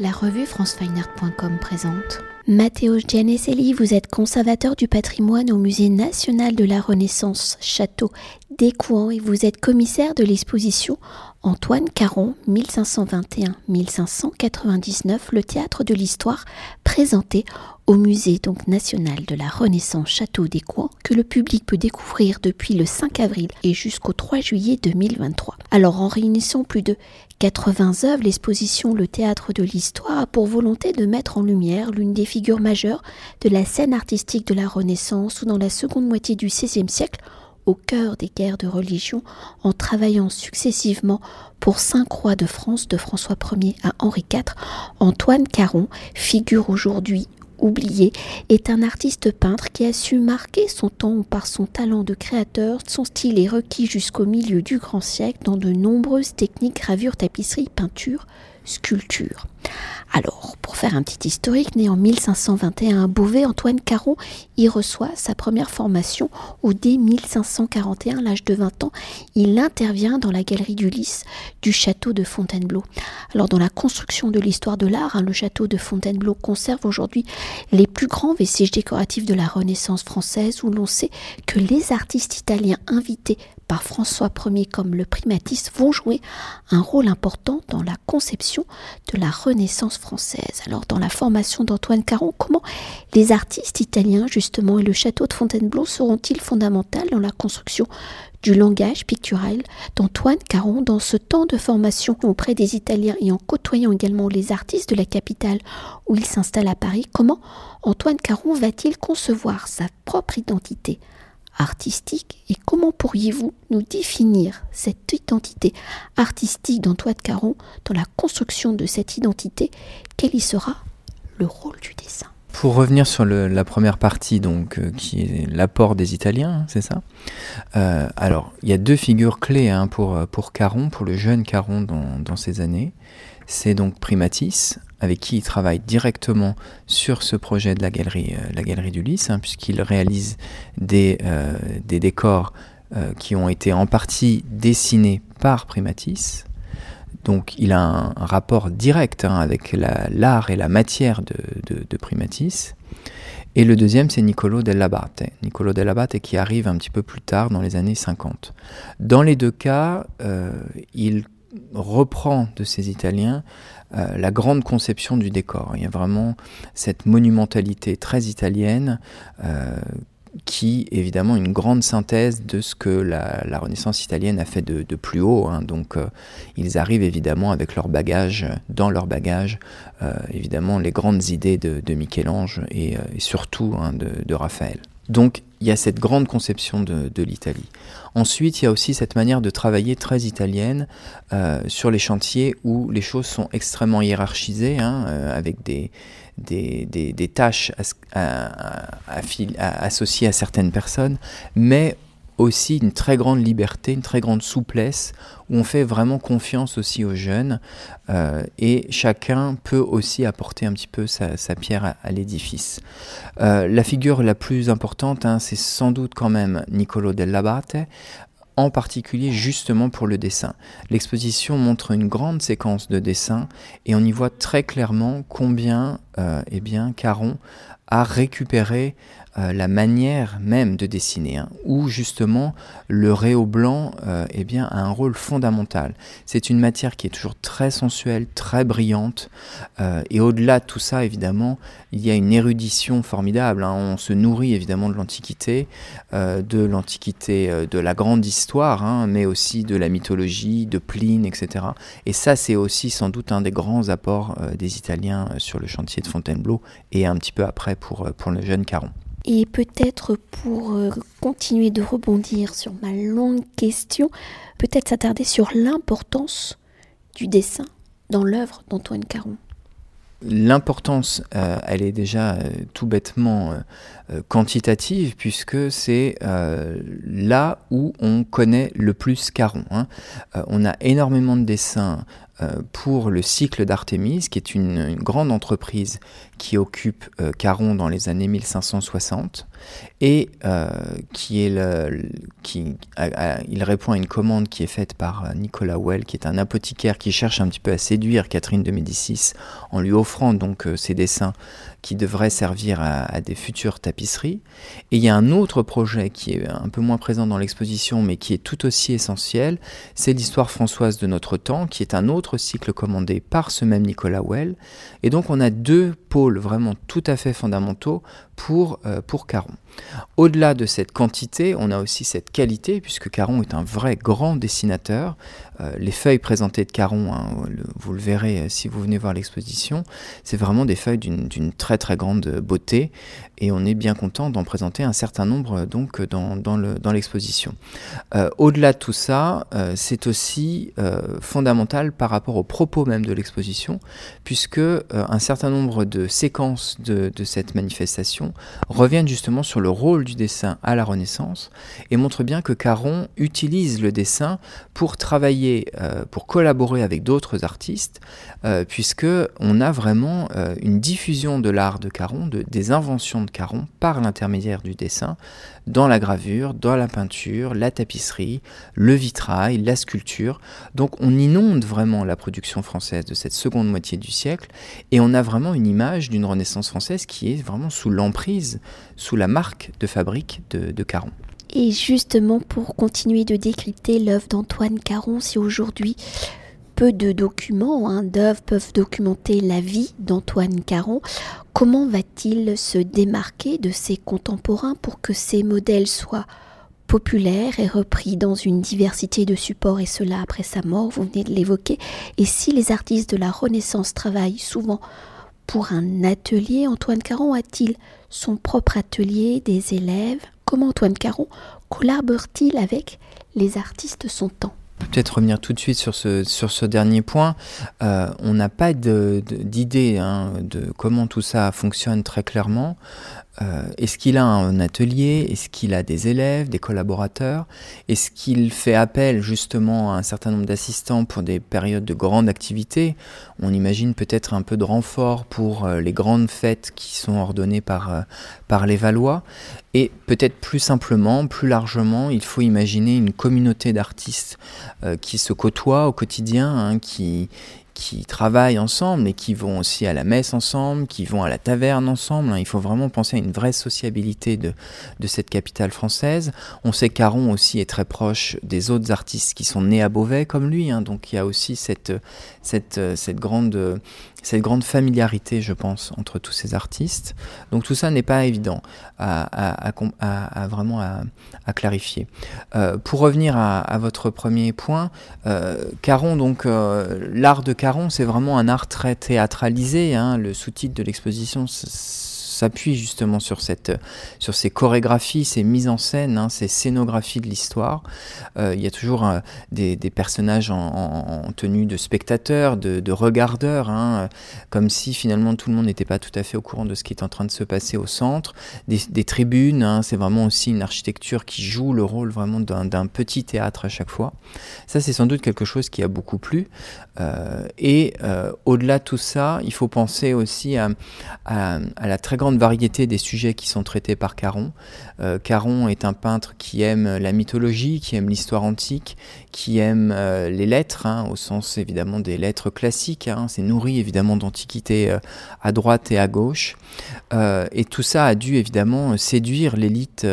La revue francefineart.com présente. Matteo Gianeselli, vous êtes conservateur du patrimoine au Musée national de la Renaissance Château d'Écouen et vous êtes commissaire de l'exposition Antoine Caron 1521-1599, le théâtre de l'histoire présenté au Musée national de la Renaissance Château d'Écouen que le public peut découvrir depuis le 5 avril et jusqu'au 3 juillet 2023. Alors en réunissant plus de 80 œuvres, l'exposition Le théâtre de l'histoire a pour volonté de mettre en lumière l'une des figures majeures de la scène artistique de la Renaissance ou dans la seconde moitié du XVIe siècle au cœur des guerres de religion en travaillant successivement pour cinq rois de France de François Ier à Henri IV, Antoine Caron figure aujourd'hui oublié, est un artiste peintre qui a su marquer son temps par son talent de créateur. Son style est requis jusqu'au milieu du grand siècle dans de nombreuses techniques gravure, tapisserie, peinture, sculpture. Alors, pour faire un petit historique, né en 1521 à Beauvais, Antoine Caron y reçoit sa première formation où dès 1541, l'âge de 20 ans, il intervient dans la galerie du Lys du château de Fontainebleau. Alors, dans la construction de l'histoire de l'art, hein, le château de Fontainebleau conserve aujourd'hui les plus grands vestiges décoratifs de la Renaissance française où l'on sait que les artistes italiens invités par François Ier comme le primatiste vont jouer un rôle important dans la conception de la Renaissance française. Alors dans la formation d'Antoine Caron, comment les artistes italiens justement et le château de Fontainebleau seront-ils fondamentaux dans la construction du langage pictural d'Antoine Caron dans ce temps de formation auprès des Italiens et en côtoyant également les artistes de la capitale où il s'installe à Paris, comment Antoine Caron va-t-il concevoir sa propre identité? Artistique et comment pourriez-vous nous définir cette identité artistique d'Antoine Caron dans la construction de cette identité? Quel y sera le rôle du dessin? Pour revenir sur la première partie, donc, euh, qui est l'apport des Italiens, hein, c'est ça? Euh, Alors, il y a deux figures clés hein, pour, euh, pour Caron, pour le jeune Caron dans, dans ces années. C'est donc Primatis, avec qui il travaille directement sur ce projet de la galerie, euh, la galerie du Lys, hein, puisqu'il réalise des, euh, décors euh, qui ont été en partie dessinés par Primatis. Donc il a un, rapport direct hein, avec l'art et la matière de, Primatis. Et le deuxième, c'est Niccolo dell'Abate. Niccolo dell'Abate qui arrive un petit peu plus tard, dans les années 50. Dans les deux cas, il reprend de ces Italiens euh, la grande conception du décor. Il y a vraiment cette monumentalité très italienne euh, qui est évidemment une grande synthèse de ce que la, Renaissance italienne a fait de, plus haut. Hein. Donc euh, ils arrivent évidemment avec leur bagage, dans leur bagage, évidemment les grandes idées de, Michel-Ange et, surtout hein, de Raphaël. Donc il y a cette grande conception de, l'Italie. Ensuite, il y a aussi cette manière de travailler très italienne euh, sur les chantiers où les choses sont extrêmement hiérarchisées, hein, euh, avec des, tâches associées à certaines personnes, mais aussi une très grande liberté, une très grande souplesse, où on fait vraiment confiance aussi aux jeunes, euh, et chacun peut aussi apporter un petit peu sa, pierre à, l'édifice. Euh, la figure la plus importante, hein, c'est sans doute quand même Niccolo dell'Abate, en particulier justement pour le dessin. L'exposition montre une grande séquence de dessins et on y voit très clairement combien euh, eh bien, Caron a récupéré euh, la manière même de dessiner, hein, où justement le réau blanc euh, eh bien, a un rôle fondamental. C'est une matière qui est toujours très sensuelle, très brillante, euh, et au-delà de tout ça, évidemment, il y a une érudition formidable. Hein. On se nourrit évidemment de l'Antiquité, de l'Antiquité, de la grande histoire, hein, mais aussi de la mythologie, de Pline, etc. Et ça, c'est aussi sans doute un des grands apports des Italiens sur le chantier de Fontainebleau, et un petit peu après pour, pour le jeune Caron. Et peut-être pour euh, continuer de rebondir sur ma longue question, peut-être s'attarder sur l'importance du dessin dans l'œuvre d'Antoine Caron. L'importance, euh, elle est déjà euh, tout bêtement quantitative puisque c'est là où on connaît le plus Caron. Hein. on a énormément de dessins pour le cycle d'Artémis, qui est une, grande entreprise qui occupe Caron dans les années 1560 et qui est le, qui il répond à une commande qui est faite par Nicolas Well, qui est un apothicaire qui cherche un petit peu à séduire Catherine de Médicis en lui offrant donc ses dessins qui devraient servir à, des futures tapisseries. Et il y a un autre projet qui est un peu moins présent dans l'exposition, mais qui est tout aussi essentiel, c'est l'histoire françoise de notre temps, qui est un autre cycle commandé par ce même Nicolas Well. Et donc on a deux pôles vraiment tout à fait fondamentaux pour, euh, pour Caron. Au-delà de cette quantité, on a aussi cette qualité, puisque Caron est un vrai grand dessinateur. Euh, les feuilles présentées de Caron, hein, vous le verrez euh, si vous venez voir l'exposition, c'est vraiment des feuilles d'une très très grande beauté, et on est bien content d'en présenter un certain nombre dans, l'exposition. Au-delà de tout ça, c'est aussi fondamental par rapport au propos même de l'exposition, puisque un certain nombre de séquences de cette manifestation reviennent justement sur le rôle du dessin à la Renaissance et montre bien que Caron utilise le dessin pour travailler, euh, pour collaborer avec d'autres artistes, euh, puisque on a vraiment euh, une diffusion de l'art de Caron, de, des inventions de Caron par l'intermédiaire du dessin, dans la gravure, dans la peinture, la tapisserie, le vitrail, la sculpture. Donc on inonde vraiment la production française de cette seconde moitié du siècle et on a vraiment une image d'une Renaissance française qui est vraiment sous sous la marque de fabrique de, de Caron. Et justement, pour continuer de décrypter l'œuvre d'Antoine Caron, si aujourd'hui peu de documents hein, d'œuvres peuvent documenter la vie d'Antoine Caron. Comment va-t-il se démarquer de ses contemporains pour que ses modèles soient populaires et repris dans une diversité de supports et cela après sa mort, vous venez de l'évoquer. Et si les artistes de la Renaissance travaillent souvent pour un atelier, Antoine Caron a-t-il son propre atelier, des élèves? Comment Antoine Caron collabore-t-il avec les artistes son temps? Peut-être revenir tout de suite sur ce, sur ce dernier point. Euh, on n'a pas d'idée hein, de comment tout ça fonctionne très clairement. Euh, est-ce qu'il a un atelier? Est-ce qu'il a des élèves, des collaborateurs? Est-ce qu'il fait appel justement à un certain nombre d'assistants pour des périodes de grande activité? On imagine peut-être un peu de renfort pour euh, les grandes fêtes qui sont ordonnées par, euh, par les Valois. Et peut-être plus simplement, plus largement, il faut imaginer une communauté d'artistes qui se côtoient au quotidien, hein, qui, qui travaillent ensemble et qui vont aussi à la messe ensemble, qui vont à la taverne ensemble. Hein. Il faut vraiment penser à une vraie sociabilité de, de cette capitale française. On sait qu'Aron aussi est très proche des autres artistes qui sont nés à Beauvais comme lui, hein. donc il y a aussi cette, cette, cette grande cette grande familiarité, je pense, entre tous ces artistes. Donc tout ça n'est pas évident à, vraiment à, clarifier. Euh, pour revenir à, votre premier point, euh, Caron, donc euh, l'art de Caron, c'est vraiment un art très théâtralisé. Hein. le sous-titre de l'exposition s'appuie justement sur, cette, sur ces chorégraphies, ces mises en scène, hein, ces scénographies de l'histoire. Euh, il y a toujours euh, des, personnages en, tenue de spectateurs, de, de regardeurs, hein, comme si finalement tout le monde n'était pas tout à fait au courant de ce qui est en train de se passer au centre. Des, tribunes, hein, c'est vraiment aussi une architecture qui joue le rôle vraiment d'un petit théâtre à chaque fois. Ça, c'est sans doute quelque chose qui a beaucoup plu. Euh, et au-delà de tout ça, il faut penser aussi à la très grande variété des sujets qui sont traités par Caron. Euh, Caron est un peintre qui aime la mythologie, qui aime l'histoire antique, qui aime euh, les lettres, hein, au sens évidemment des lettres classiques. Hein. C'est nourri évidemment d'antiquité euh, à droite et à gauche. et tout ça a dû évidemment séduire l'élite,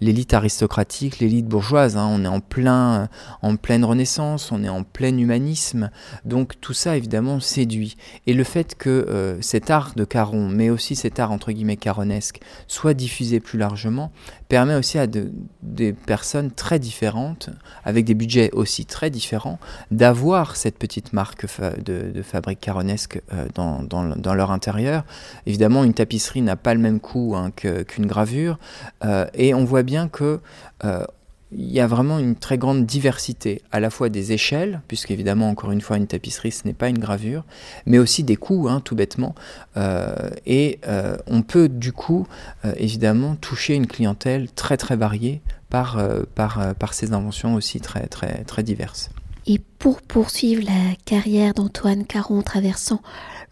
l'élite aristocratique, l'élite bourgeoise. Hein. On est en plein, en pleine Renaissance, on est en plein humanisme. Donc tout ça évidemment séduit. Et le fait que cet art de Caron, mais aussi cet art entre caronesque, soit diffusé plus largement, permet aussi à des personnes très différentes, avec des budgets aussi très différents, d'avoir cette petite marque de, fabrique caronesque euh, dans, leur intérieur. Évidemment, une tapisserie n'a pas le même coût hein, qu'une gravure, euh, et on voit bien que euh, il y a vraiment une très grande diversité, à la fois des échelles, puisque évidemment, encore une fois, une tapisserie, ce n'est pas une gravure, mais aussi des coûts, hein, tout bêtement. Euh, et euh, on peut du coup, euh, évidemment, toucher une clientèle très très variée par, par, par ces inventions aussi très, très, très diverses. Et pour poursuivre la carrière d'Antoine Caron traversant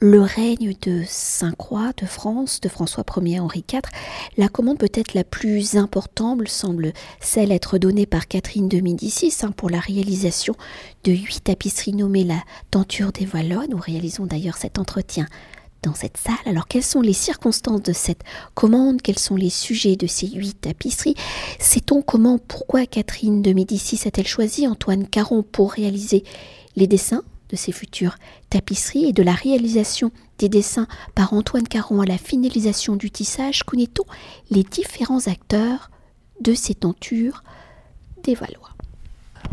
le règne de Saint-Croix de France, de François Ier Henri IV, la commande peut-être la plus importante semble celle être donnée par Catherine de Médicis hein, pour la réalisation de huit tapisseries nommées la Tenture des Valois. Nous réalisons d'ailleurs cet entretien dans cette salle. Alors quelles sont les circonstances de cette commande? Quels sont les sujets de ces huit tapisseries? Sait-on comment, pourquoi Catherine de Médicis a-t-elle choisi Antoine Caron pour réaliser les dessins de ces futures tapisseries et de la réalisation des dessins par Antoine Caron à la finalisation du tissage? Connaît-on les différents acteurs de ces tentures des Valois?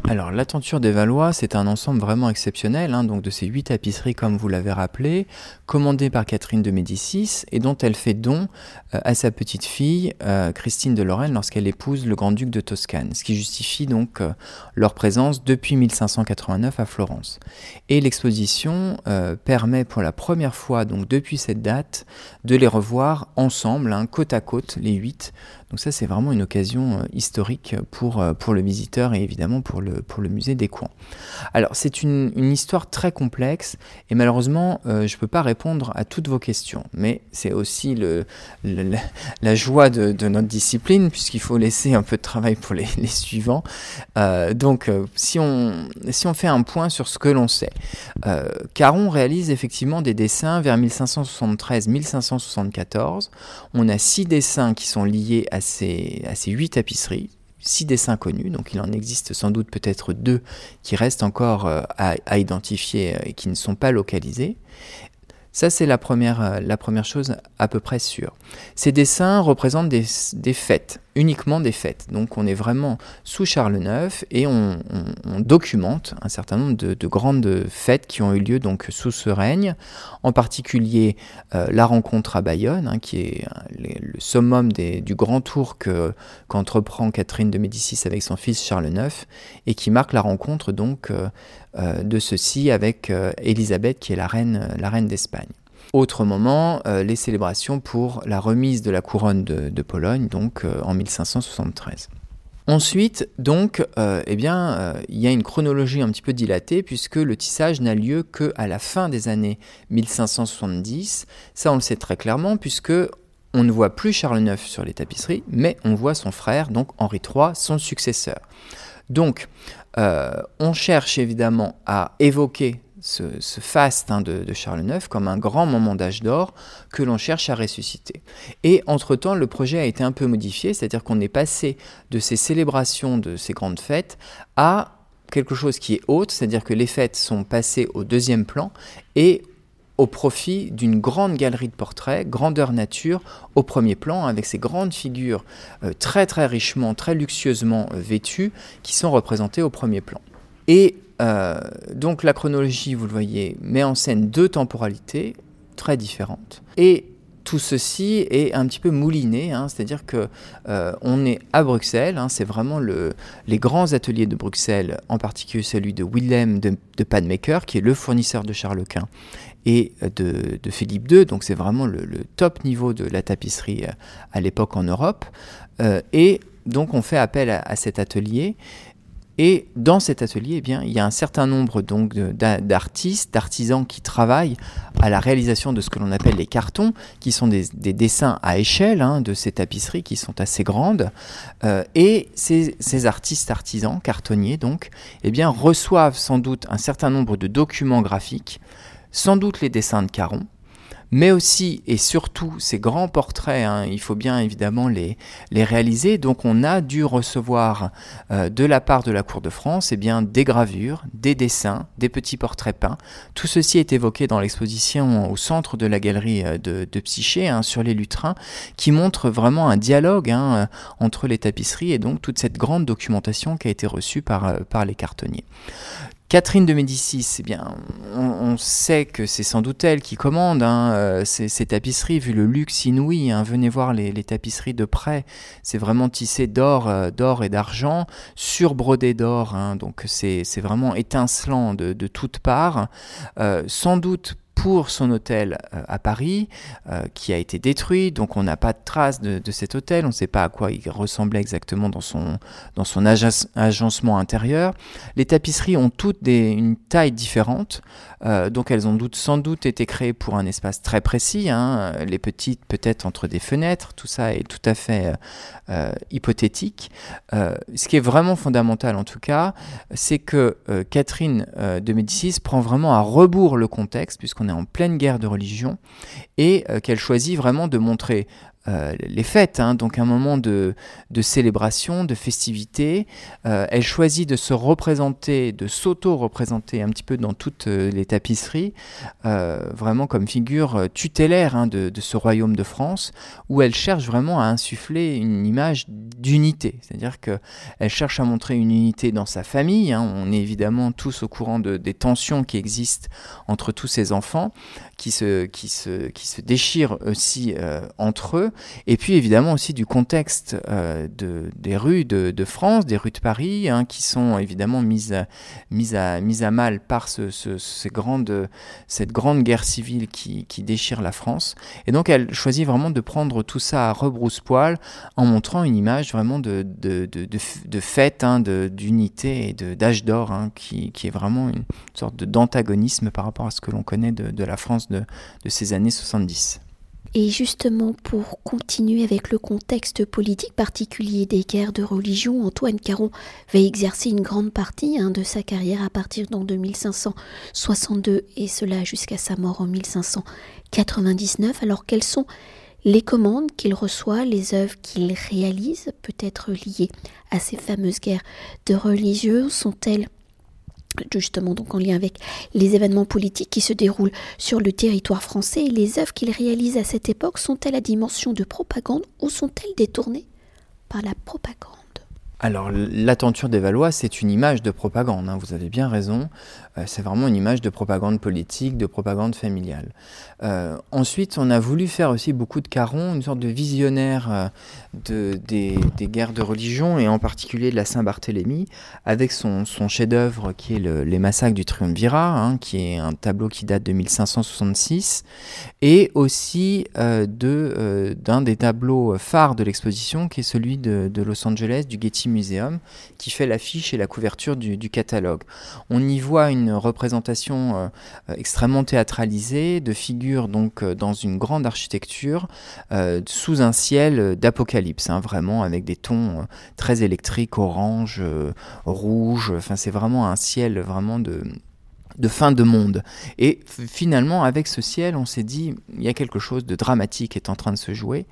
Alors, la tenture des Valois, c'est un ensemble vraiment exceptionnel, hein, donc de ces huit tapisseries, comme vous l'avez rappelé, commandées par Catherine de Médicis et dont elle fait don euh, à sa petite fille, euh, Christine de Lorraine, lorsqu'elle épouse le grand-duc de Toscane, ce qui justifie donc euh, leur présence depuis 1589 à Florence. Et l'exposition permet pour la première fois, donc depuis cette date, de les revoir ensemble, hein, côte à côte, les huit, donc ça, c'est vraiment une occasion historique pour le visiteur et évidemment pour le, pour le musée des coins. Alors, c'est une, histoire très complexe et malheureusement, euh, je ne peux pas répondre à toutes vos questions. Mais c'est aussi le, la joie de, notre discipline puisqu'il faut laisser un peu de travail pour les, suivants. donc, si, on, si on fait un point sur ce que l'on sait, Caron réalise effectivement des dessins vers 1573-1574. On a six dessins qui sont liés à ces, huit tapisseries, six dessins connus, donc il en existe sans doute peut-être deux qui restent encore euh, à, identifier et qui ne sont pas localisés. Ça, c'est la première, euh, la première chose à peu près sûre. Ces dessins représentent des, fêtes, uniquement des fêtes. Donc on est vraiment sous Charles IX et on, documente un certain nombre de, grandes fêtes qui ont eu lieu donc sous ce règne, en particulier euh, la rencontre à Bayonne, hein, qui est le summum du grand tour qu'entreprend Catherine de Médicis avec son fils Charles IX et qui marque la rencontre donc euh, euh, de ceci avec Élisabeth qui est la reine, la reine d'Espagne. Autre moment, euh, les célébrations pour la remise de la couronne de, Pologne, donc euh, en 1573. Ensuite, donc, euh, eh bien, il y a une chronologie un petit peu dilatée puisque le tissage n'a lieu qu'à la fin des années 1570. Ça, on le sait très clairement puisque on ne voit plus Charles IX sur les tapisseries, mais on voit son frère, donc Henri III, son successeur. Donc, on cherche évidemment à évoquer ce, faste hein, de, Charles IX comme un grand moment d'âge d'or que l'on cherche à ressusciter. Et entre-temps, le projet a été un peu modifié, c'est-à-dire qu'on est passé de ces célébrations, de ces grandes fêtes, à quelque chose qui est haute, c'est-à-dire que les fêtes sont passées au deuxième plan et au profit d'une grande galerie de portraits, grandeur nature, au premier plan, avec ces grandes figures euh, très très richement, très luxueusement euh, vêtues, qui sont représentées au premier plan. Et euh, donc la chronologie, vous le voyez, met en scène deux temporalités très différentes. Et tout ceci est un petit peu mouliné, hein, c'est-à-dire que euh, on est à Bruxelles, hein, c'est vraiment le, les grands ateliers de Bruxelles, en particulier celui de Willem de, de Padmaker, qui est le fournisseur de Charles Quint et de, Philippe II, donc c'est vraiment le, top niveau de la tapisserie euh, à l'époque en Europe. et donc on fait appel à cet atelier et dans cet atelier, eh il y a un certain nombre d'artistes, d'artisans qui travaillent à la réalisation de ce que l'on appelle les cartons, qui sont des, dessins à échelle hein, de ces tapisseries qui sont assez grandes. Euh, et ces, artistes artisans, cartonniers donc, eh reçoivent sans doute un certain nombre de documents graphiques, sans doute les dessins de Caron, mais aussi et surtout ces grands portraits, hein, il faut bien évidemment les, réaliser. Donc on a dû recevoir euh, de la part de la Cour de France eh bien, des gravures, des dessins, des petits portraits peints. Tout ceci est évoqué dans l'exposition au centre de la galerie euh, de, de Psyché hein, sur les lutrins, qui montre vraiment un dialogue hein, euh, entre les tapisseries et donc toute cette grande documentation qui a été reçue par, par les cartonniers. Catherine de Médicis, eh bien, on, sait que c'est sans doute elle qui commande hein, euh, ces, tapisseries, vu le luxe inouï. Hein. venez voir les, tapisseries de près. C'est vraiment tissé d'or, euh, d'or et d'argent, surbrodé d'or. Hein. donc c'est vraiment étincelant de, toutes parts. Euh, sans doute pour son hôtel à Paris, qui a été détruit. Donc on n'a pas de traces de, cet hôtel. On ne sait pas à quoi il ressemblait exactement dans son, agencement intérieur. Les tapisseries ont toutes une taille différente. Donc elles ont sans doute été créées pour un espace très précis. Hein. Les petites peut-être entre des fenêtres. Tout ça est tout à fait hypothétique. ce qui est vraiment fondamental en tout cas, c'est que Catherine de Médicis prend vraiment à rebours le contexte, puisqu'on est en pleine guerre de religion, et euh, qu'elle choisit vraiment de montrer euh, les fêtes, hein, donc un moment de, célébration, de festivité. Euh, elle choisit de se représenter, de s'auto-représenter un petit peu dans toutes euh, les tapisseries, vraiment comme figure tutélaire hein, de, ce royaume de France, où elle cherche vraiment à insuffler une image d'unité. C'est-à-dire qu'elle cherche à montrer une unité dans sa famille. Hein. On est évidemment tous au courant de, des tensions qui existent entre tous ces enfants, qui se, qui se, qui se déchirent aussi entre eux et puis évidemment aussi du contexte euh, de, des rues de, de, France, des rues de Paris, hein, qui sont évidemment mises à, mises à, mises à mal par ce, ce, ces grandes, cette grande guerre civile qui, qui, déchire la France. Et donc elle choisit vraiment de prendre tout ça à rebrousse-poil en montrant une image vraiment de, de, de, de fête, hein, d'unité et d'âge d'or, hein, qui, qui, est vraiment une sorte d'antagonisme par rapport à ce que l'on connaît de, de la France de, ces années 70. Et justement, pour continuer avec le contexte politique particulier des guerres de religion, Antoine Caron va exercer une grande partie hein, de sa carrière à partir d'en 2562 et cela jusqu'à sa mort en 1599. Alors quelles sont les commandes qu'il reçoit, les œuvres qu'il réalise, peut-être liées à ces fameuses guerres de religieux, sont-elles justement donc en lien avec les événements politiques qui se déroulent sur le territoire français, les œuvres qu'il réalise à cette époque sont-elles à dimension de propagande ou sont-elles détournées par la propagande? Alors, la tenture des Valois, c'est une image de propagande, hein, vous avez bien raison. Euh, c'est vraiment une image de propagande politique, de propagande familiale. Euh, ensuite, on a voulu faire aussi beaucoup de Caron, une sorte de visionnaire euh, de, des, guerres de religion, et en particulier de la Saint-Barthélemy, avec son, chef-d'œuvre qui est Les Massacres du Triumvirat, hein, qui est un tableau qui date de 1566, et aussi d'un des tableaux phares de l'exposition, qui est celui de, de Los Angeles, du Getty Museum, qui fait l'affiche et la couverture du, catalogue. On y voit une représentation euh, extrêmement théâtralisée de figures donc euh, dans une grande architecture euh, sous un ciel d'apocalypse, hein, vraiment avec des tons très électriques, orange, rouge. Enfin, c'est vraiment un ciel vraiment de de fin de monde. Et finalement, avec ce ciel, on s'est dit, il y a quelque chose de dramatique qui est en train de se jouer.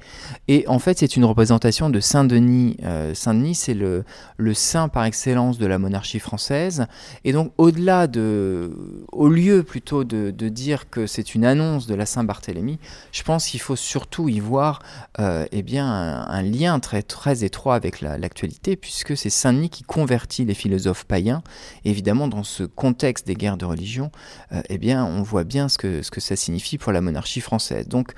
Et en fait, c'est une représentation de Saint-Denis. Euh, Saint-Denis, c'est le, le saint par excellence de la monarchie française. Et donc, au-delà de, au lieu plutôt de, de dire que c'est une annonce de la Saint-Barthélemy, je pense qu'il faut surtout y voir euh, eh bien, un, lien très, très étroit avec l'actualité, puisque c'est Saint-Denis qui convertit les philosophes païens, évidemment dans ce contexte des guerres de religion, euh, eh bien, on voit bien ce que, ce que ça signifie pour la monarchie française. Donc,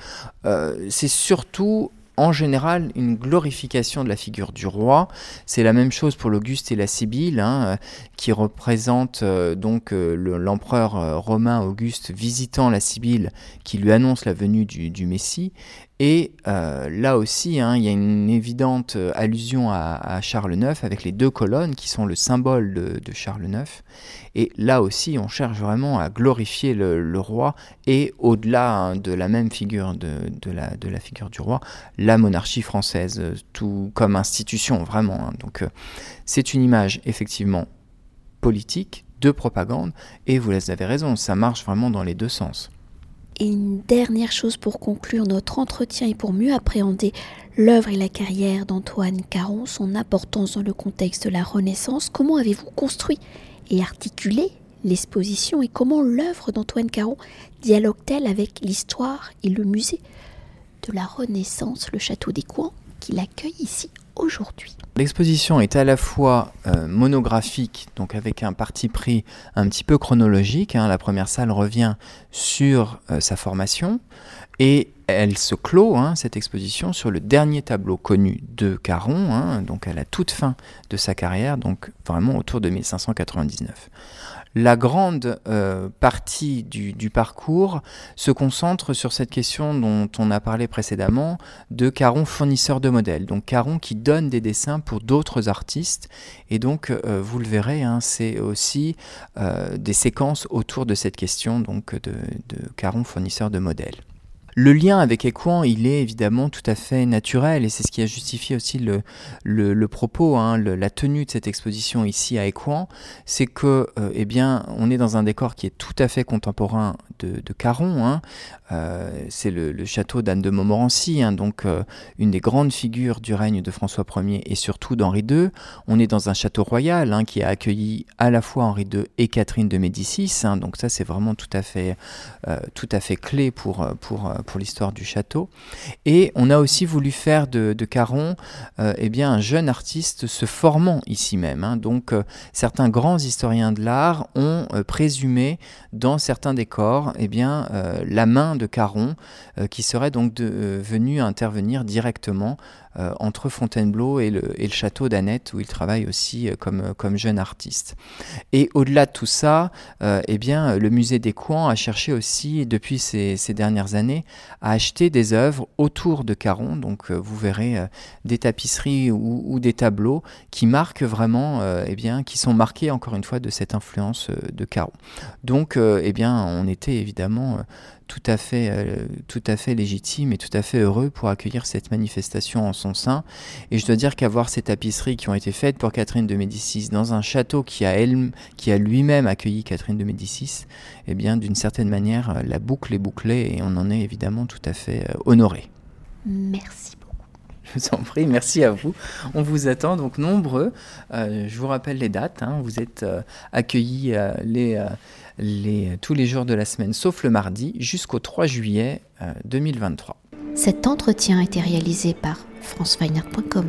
euh, c'est surtout en général une glorification de la figure du roi. C'est la même chose pour l'Auguste et la Sibylle, hein, euh, qui représentent donc l'empereur romain Auguste visitant la Sibylle, qui lui annonce la venue du, Messie, et euh, là aussi, hein, il y a une évidente euh, allusion à, Charles IX avec les deux colonnes qui sont le symbole de, Charles IX. Et là aussi, on cherche vraiment à glorifier le, roi et au-delà hein, de la même figure de, la, de, la, figure du roi, la monarchie française, euh, tout comme institution vraiment. Hein. Donc c'est une image effectivement politique, de propagande, et vous avez raison, ça marche vraiment dans les deux sens. Et une dernière chose pour conclure notre entretien et pour mieux appréhender l'œuvre et la carrière d'Antoine Caron, son importance dans le contexte de la Renaissance, comment avez-vous construit et articulé l'exposition et comment l'œuvre d'Antoine Caron dialogue-t-elle avec l'histoire et le musée de la Renaissance, le château des Coins, qu'il accueille ici aujourd'hui L'exposition est à la fois euh, monographique, donc avec un parti pris un petit peu chronologique. Hein. La première salle revient sur euh, sa formation et elle se clôt, hein, cette exposition, sur le dernier tableau connu de Caron, hein, donc à la toute fin de sa carrière, donc vraiment autour de 1599. La grande euh, partie du, parcours se concentre sur cette question dont on a parlé précédemment de Caron fournisseur de modèles. Donc Caron qui donne des dessins pour d'autres artistes. Et donc, euh, vous le verrez, hein, c'est aussi euh, des séquences autour de cette question donc, de, de Caron fournisseur de modèles. Le lien avec Equan, il est évidemment tout à fait naturel et c'est ce qui a justifié aussi le, propos, hein, la tenue de cette exposition ici à Equan, c'est que, euh, eh bien, on est dans un décor qui est tout à fait contemporain de, de Caron. Hein. Euh, c'est le, château d'Anne de Montmorency, hein, donc euh, une des grandes figures du règne de François Ier et surtout d'Henri II. On est dans un château royal qui a accueilli à la fois Henri II et Catherine de Médicis. donc ça, c'est vraiment tout à fait, tout à fait clé pour, pour pour l'histoire du château. Et on a aussi voulu faire de, Caron euh, eh bien, un jeune artiste se formant ici même. Hein. Donc euh, certains grands historiens de l'art ont euh, présumé dans certains décors eh bien, la main de Caron qui serait donc venu intervenir directement entre Fontainebleau et le, château d'Annette, où il travaille aussi euh, comme, comme jeune artiste. Et au-delà de tout ça, euh, eh bien, le musée des Coins a cherché aussi, depuis ces, dernières années, à acheter des œuvres autour de Caron. Donc, vous verrez des tapisseries ou, des tableaux qui marquent vraiment, eh qui sont marqués encore une fois de cette influence de Caron. Donc, eh bien, on était évidemment tout à fait, euh, tout à fait légitime et tout à fait heureux pour accueillir cette manifestation en son sein. Et je dois dire qu'avoir ces tapisseries qui ont été faites pour Catherine de Médicis dans un château qui a, elle, qui a lui-même accueilli Catherine de Médicis, eh bien, d'une certaine manière, euh, la boucle est bouclée et on en est évidemment tout à fait euh, honoré. Merci beaucoup. Je vous en prie, merci à vous. On vous attend donc nombreux. je vous rappelle les dates. Hein. Vous êtes accueillis les tous les jours de la semaine, sauf le mardi, jusqu'au 3 juillet 2023. Euh, Cet entretien a été réalisé par franceweiner.com.